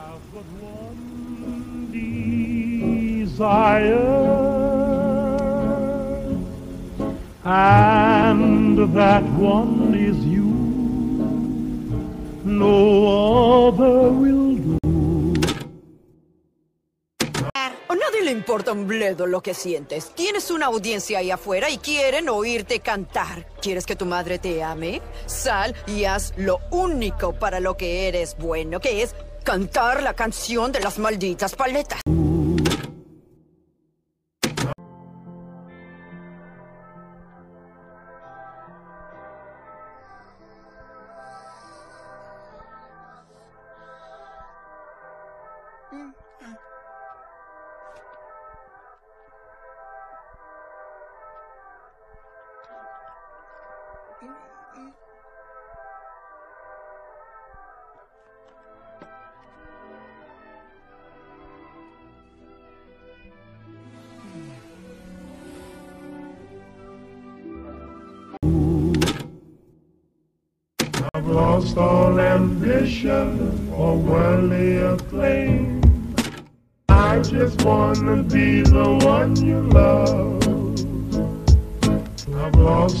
have but one desire, and that one is you. No other will do. A nadie le importa un bledo lo que sientes. Tienes una audiencia ahí afuera y quieren oírte cantar. ¿Quieres que tu madre te ame? Sal y haz lo único para lo que eres bueno, que es cantar la canción de las malditas paletas. I've lost all ambition or worldly acclaim. I just wanna be the one you love. I've lost